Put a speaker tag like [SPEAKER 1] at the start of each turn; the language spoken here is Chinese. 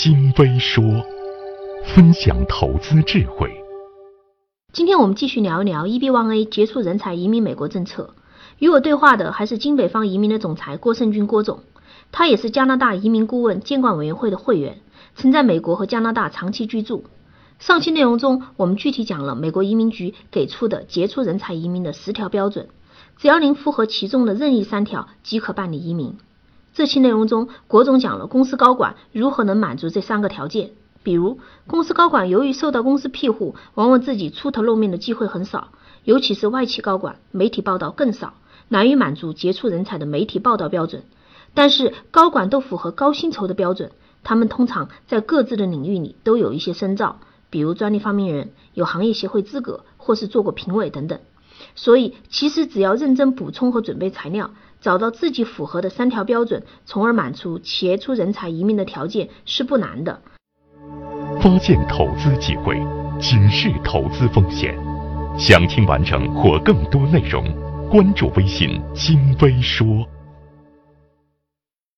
[SPEAKER 1] 金飞说，分享投资智慧。
[SPEAKER 2] 今天我们继续聊一聊 EB1A 杰出人才移民美国政策。与我对话的还是金北方移民的总裁郭胜军郭总，他也是加拿大移民顾问监管委员会的会员，曾在美国和加拿大长期居住。上期内容中，我们具体讲了美国移民局给出的杰出人才移民的十条标准，只要您符合其中的任意三条，即可办理移民。这期内容中，国总讲了公司高管如何能满足这三个条件，比如公司高管由于受到公司庇护，往往自己出头露面的机会很少，尤其是外企高管，媒体报道更少，难以满足杰出人才的媒体报道标准。但是高管都符合高薪酬的标准，他们通常在各自的领域里都有一些深造。比如专利发明人有行业协会资格，或是做过评委等等。所以，其实只要认真补充和准备材料，找到自己符合的三条标准，从而满足企业出人才移民的条件是不难的。
[SPEAKER 1] 发现投资机会，警示投资风险。想听完整或更多内容，关注微信“金微说”。